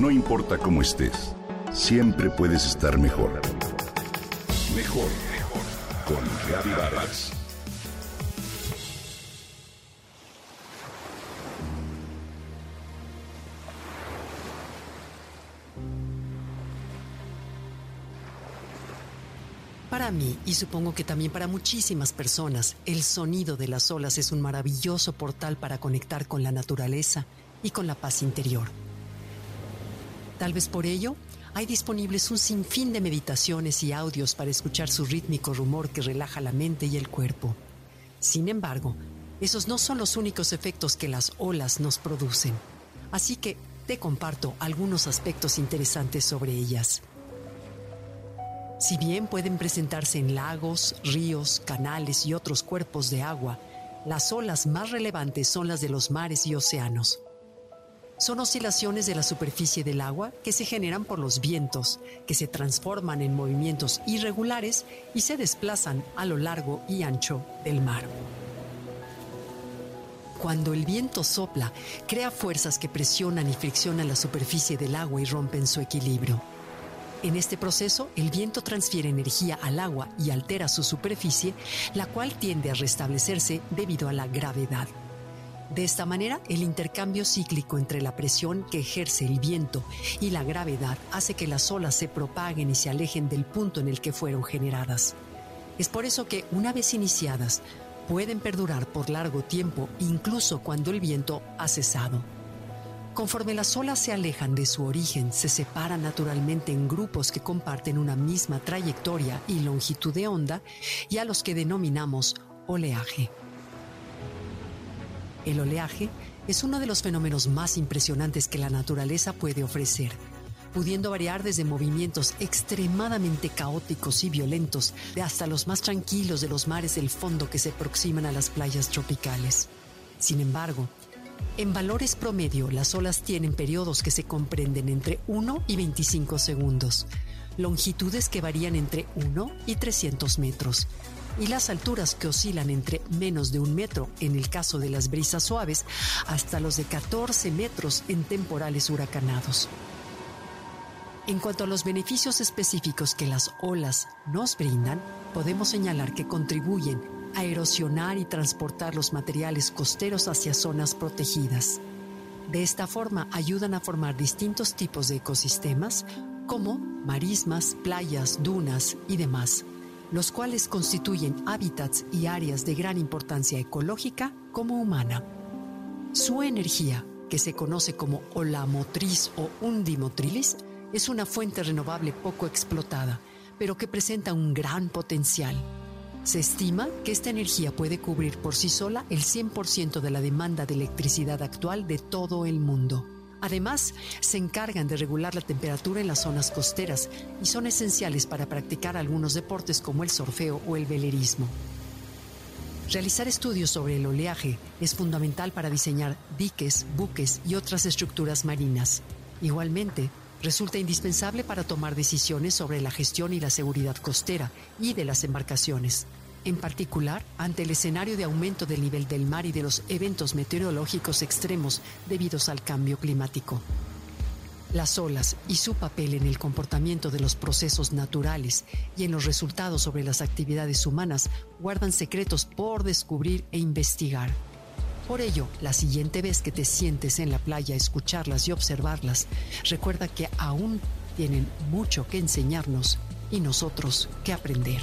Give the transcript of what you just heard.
No importa cómo estés, siempre puedes estar mejor. Mejor, mejor. Con Vargas. Para mí, y supongo que también para muchísimas personas, el sonido de las olas es un maravilloso portal para conectar con la naturaleza y con la paz interior. Tal vez por ello, hay disponibles un sinfín de meditaciones y audios para escuchar su rítmico rumor que relaja la mente y el cuerpo. Sin embargo, esos no son los únicos efectos que las olas nos producen. Así que te comparto algunos aspectos interesantes sobre ellas. Si bien pueden presentarse en lagos, ríos, canales y otros cuerpos de agua, las olas más relevantes son las de los mares y océanos son oscilaciones de la superficie del agua que se generan por los vientos, que se transforman en movimientos irregulares y se desplazan a lo largo y ancho del mar. Cuando el viento sopla, crea fuerzas que presionan y friccionan la superficie del agua y rompen su equilibrio. En este proceso, el viento transfiere energía al agua y altera su superficie, la cual tiende a restablecerse debido a la gravedad. De esta manera, el intercambio cíclico entre la presión que ejerce el viento y la gravedad hace que las olas se propaguen y se alejen del punto en el que fueron generadas. Es por eso que, una vez iniciadas, pueden perdurar por largo tiempo, incluso cuando el viento ha cesado. Conforme las olas se alejan de su origen, se separan naturalmente en grupos que comparten una misma trayectoria y longitud de onda y a los que denominamos oleaje. El oleaje es uno de los fenómenos más impresionantes que la naturaleza puede ofrecer, pudiendo variar desde movimientos extremadamente caóticos y violentos hasta los más tranquilos de los mares del fondo que se aproximan a las playas tropicales. Sin embargo, en valores promedio, las olas tienen periodos que se comprenden entre 1 y 25 segundos, longitudes que varían entre 1 y 300 metros, y las alturas que oscilan entre menos de un metro en el caso de las brisas suaves hasta los de 14 metros en temporales huracanados. En cuanto a los beneficios específicos que las olas nos brindan, podemos señalar que contribuyen a erosionar y transportar los materiales costeros hacia zonas protegidas. De esta forma ayudan a formar distintos tipos de ecosistemas como marismas, playas, dunas y demás los cuales constituyen hábitats y áreas de gran importancia ecológica como humana. Su energía, que se conoce como olamotriz o undimotrilis, es una fuente renovable poco explotada, pero que presenta un gran potencial. Se estima que esta energía puede cubrir por sí sola el 100% de la demanda de electricidad actual de todo el mundo. Además, se encargan de regular la temperatura en las zonas costeras y son esenciales para practicar algunos deportes como el surfeo o el velerismo. Realizar estudios sobre el oleaje es fundamental para diseñar diques, buques y otras estructuras marinas. Igualmente, resulta indispensable para tomar decisiones sobre la gestión y la seguridad costera y de las embarcaciones en particular ante el escenario de aumento del nivel del mar y de los eventos meteorológicos extremos debidos al cambio climático. Las olas y su papel en el comportamiento de los procesos naturales y en los resultados sobre las actividades humanas guardan secretos por descubrir e investigar. Por ello, la siguiente vez que te sientes en la playa a escucharlas y observarlas, recuerda que aún tienen mucho que enseñarnos y nosotros que aprender.